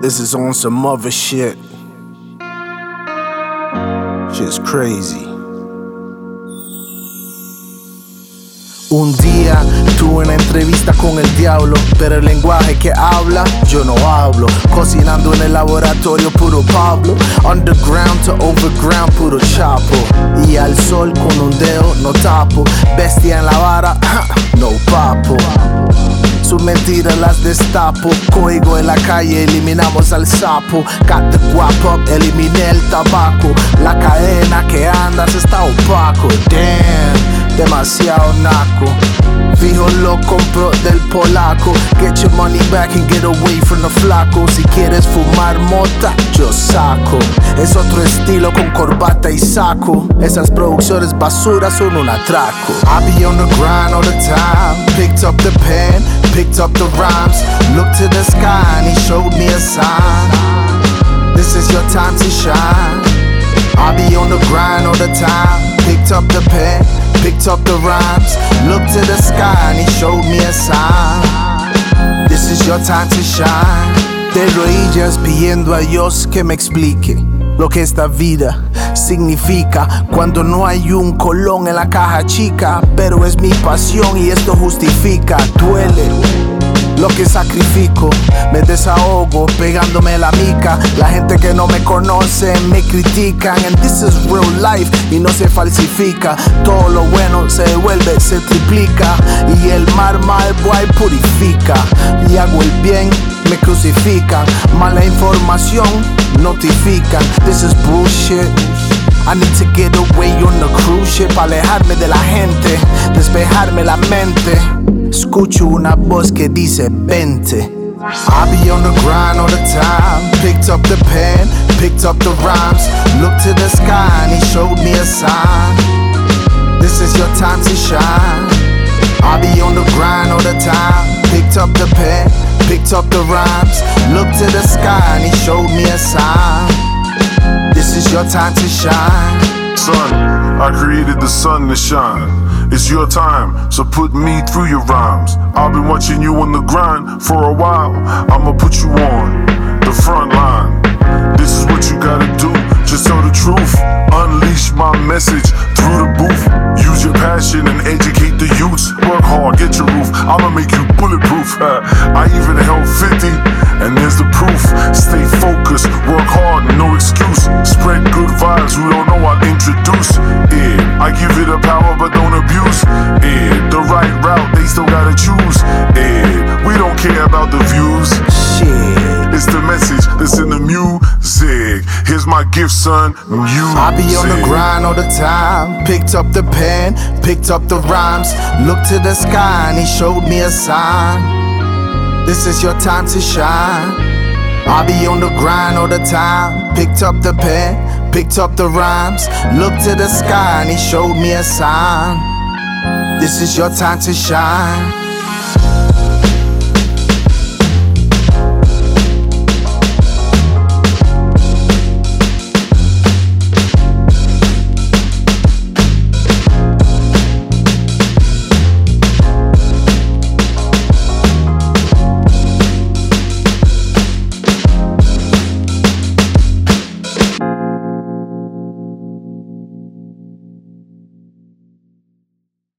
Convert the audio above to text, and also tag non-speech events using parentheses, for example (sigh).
This is on some other shit. Shit's crazy. Un día tuve una entrevista con el diablo, pero el lenguaje que habla yo no hablo. Cocinando en el laboratorio puro Pablo, underground to overground puro chapo. Y al sol con un dedo no tapo, bestia en la vara, (laughs) no papo. Sus mentiras las destapo. Código en la calle, eliminamos al sapo. Got the guap up, eliminé el tabaco. La cadena que andas está opaco. Damn, demasiado naco. Fijo lo compro del polaco. Get your money back and get away from the flaco. Si quieres fumar mota, yo saco. Es otro estilo con corbata y saco. Esas producciones basuras son un atraco. I be on the grind all the time. Picked up the pen, picked up the rhymes. Looked to the sky and he showed me a sign. This is your time to shine. I be on the grind all the time. Picked up the pen, picked up the rhymes. Looked to the sky and he showed me a sign. This is your time to shine. De rodillas pidiendo a Dios que me explique lo que esta vida significa cuando no hay un colón en la caja chica. Pero es mi pasión y esto justifica, duele lo que sacrifico. Me desahogo pegándome la mica. La gente que no me conoce me critican. And this is real life y no se falsifica. Todo lo bueno se devuelve, se triplica. Y el mar mal boy purifica. Y hago el bien, me crucifican. Mala información, notifican. This is bullshit. I need to get away on the cruise ship, alejarme de la gente, despejarme la mente. Escucho una voz que dice vente. I be on the grind all the time. Picked up the pen, picked up the rhymes. Looked to the sky and he showed me a sign. This is your time to shine. I be on the grind all the time. Picked up the pen, picked up the rhymes. Looked to the sky and he showed me a sign. This is your time to shine. Son, I created the sun to shine. It's your time, so put me through your rhymes. I've been watching you on the grind for a while. I'ma put you on the front line. This is what you gotta do, just tell the truth. Unleash my message through the booth. Use your passion and educate the youths. Work hard, get your roof. I'ma make you bulletproof. (laughs) I even held 50, and there's the proof. Stay focused, work hard, no excuse. Here's my gift, son. Music. I be on the grind all the time. Picked up the pen, picked up the rhymes. Looked to the sky and he showed me a sign. This is your time to shine. I be on the grind all the time. Picked up the pen, picked up the rhymes. Looked to the sky and he showed me a sign. This is your time to shine.